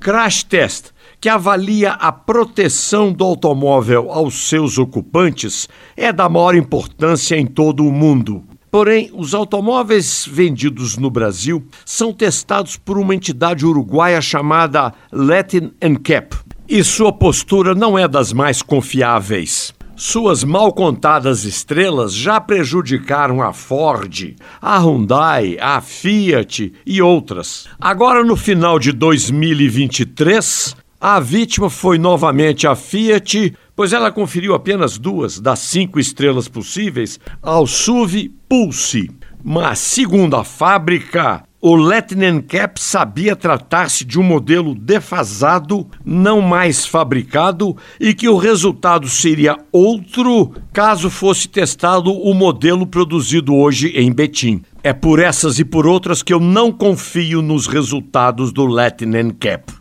Crash Test, que avalia a proteção do automóvel aos seus ocupantes, é da maior importância em todo o mundo. Porém, os automóveis vendidos no Brasil são testados por uma entidade uruguaia chamada Latin Cap, e sua postura não é das mais confiáveis. Suas mal contadas estrelas já prejudicaram a Ford, a Hyundai, a Fiat e outras. Agora, no final de 2023, a vítima foi novamente a Fiat, pois ela conferiu apenas duas das cinco estrelas possíveis ao SUV Pulse. Mas, segundo a fábrica, o Latin Cap sabia tratar-se de um modelo defasado, não mais fabricado, e que o resultado seria outro caso fosse testado o modelo produzido hoje em Betim. É por essas e por outras que eu não confio nos resultados do Latin Cap.